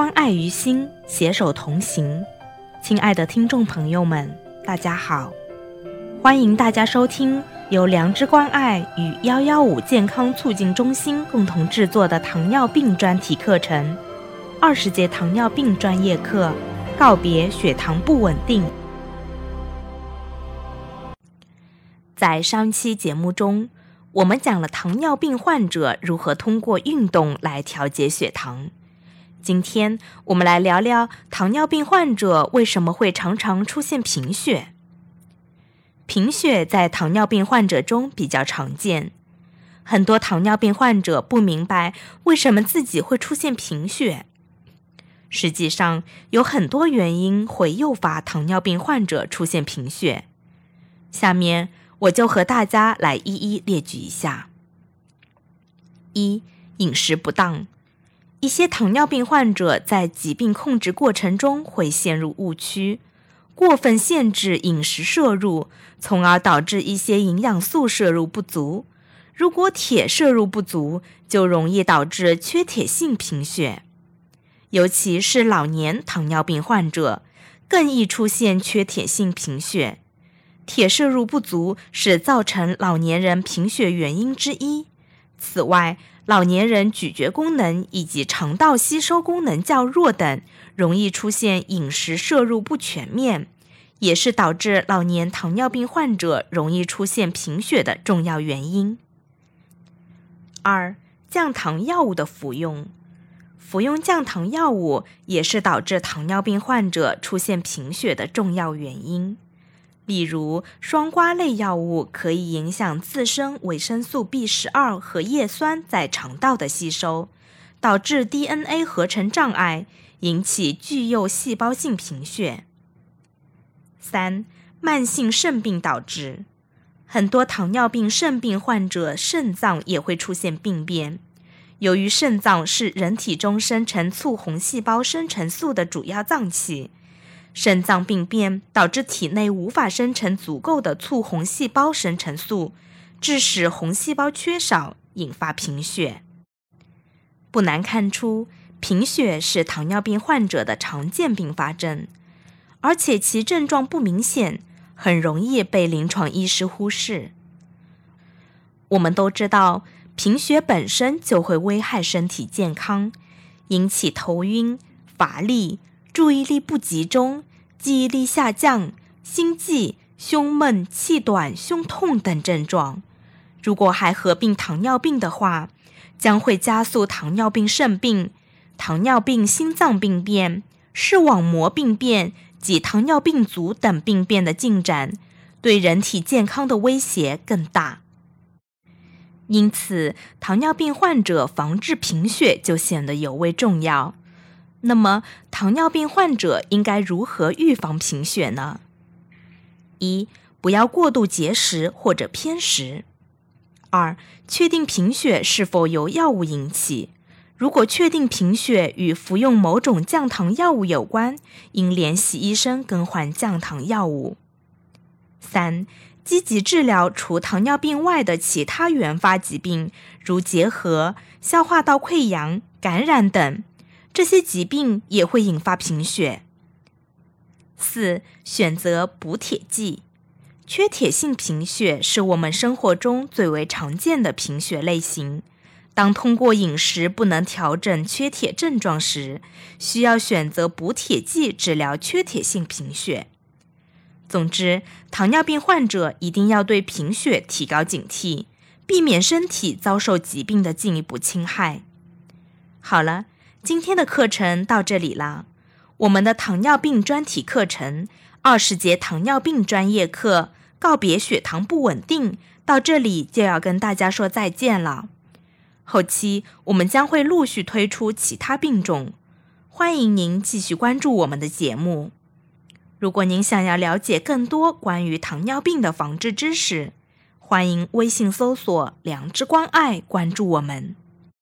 关爱于心，携手同行。亲爱的听众朋友们，大家好，欢迎大家收听由良知关爱与幺幺五健康促进中心共同制作的糖尿病专题课程——二十节糖尿病专业课，告别血糖不稳定。在上期节目中，我们讲了糖尿病患者如何通过运动来调节血糖。今天我们来聊聊糖尿病患者为什么会常常出现贫血。贫血在糖尿病患者中比较常见，很多糖尿病患者不明白为什么自己会出现贫血。实际上，有很多原因会诱发糖尿病患者出现贫血。下面我就和大家来一一列举一下：一、饮食不当。一些糖尿病患者在疾病控制过程中会陷入误区，过分限制饮食摄入，从而导致一些营养素摄入不足。如果铁摄入不足，就容易导致缺铁性贫血，尤其是老年糖尿病患者更易出现缺铁性贫血。铁摄入不足是造成老年人贫血原因之一。此外，老年人咀嚼功能以及肠道吸收功能较弱等，容易出现饮食摄入不全面，也是导致老年糖尿病患者容易出现贫血的重要原因。二、降糖药物的服用，服用降糖药物也是导致糖尿病患者出现贫血的重要原因。例如，双胍类药物可以影响自身维生素 B 十二和叶酸在肠道的吸收，导致 DNA 合成障碍，引起巨幼细胞性贫血。三、慢性肾病导致，很多糖尿病肾病患者肾脏也会出现病变。由于肾脏是人体中生成促红细胞生成素的主要脏器。肾脏病变导致体内无法生成足够的促红细胞生成素，致使红细胞缺少，引发贫血。不难看出，贫血是糖尿病患者的常见并发症，而且其症状不明显，很容易被临床医师忽视。我们都知道，贫血本身就会危害身体健康，引起头晕、乏力。注意力不集中、记忆力下降、心悸、胸闷、气短、胸痛等症状。如果还合并糖尿病的话，将会加速糖尿病肾病、糖尿病心脏病变、视网膜病变及糖尿病足等病变的进展，对人体健康的威胁更大。因此，糖尿病患者防治贫血就显得尤为重要。那么，糖尿病患者应该如何预防贫血呢？一、不要过度节食或者偏食。二、确定贫血是否由药物引起。如果确定贫血与服用某种降糖药物有关，应联系医生更换降糖药物。三、积极治疗除糖尿病外的其他原发疾病，如结核、消化道溃疡、感染等。这些疾病也会引发贫血。四、选择补铁剂。缺铁性贫血是我们生活中最为常见的贫血类型。当通过饮食不能调整缺铁症状时，需要选择补铁剂治疗缺铁性贫血。总之，糖尿病患者一定要对贫血提高警惕，避免身体遭受疾病的进一步侵害。好了。今天的课程到这里了，我们的糖尿病专题课程二十节糖尿病专业课告别血糖不稳定到这里就要跟大家说再见了。后期我们将会陆续推出其他病种，欢迎您继续关注我们的节目。如果您想要了解更多关于糖尿病的防治知识，欢迎微信搜索“良知关爱”关注我们。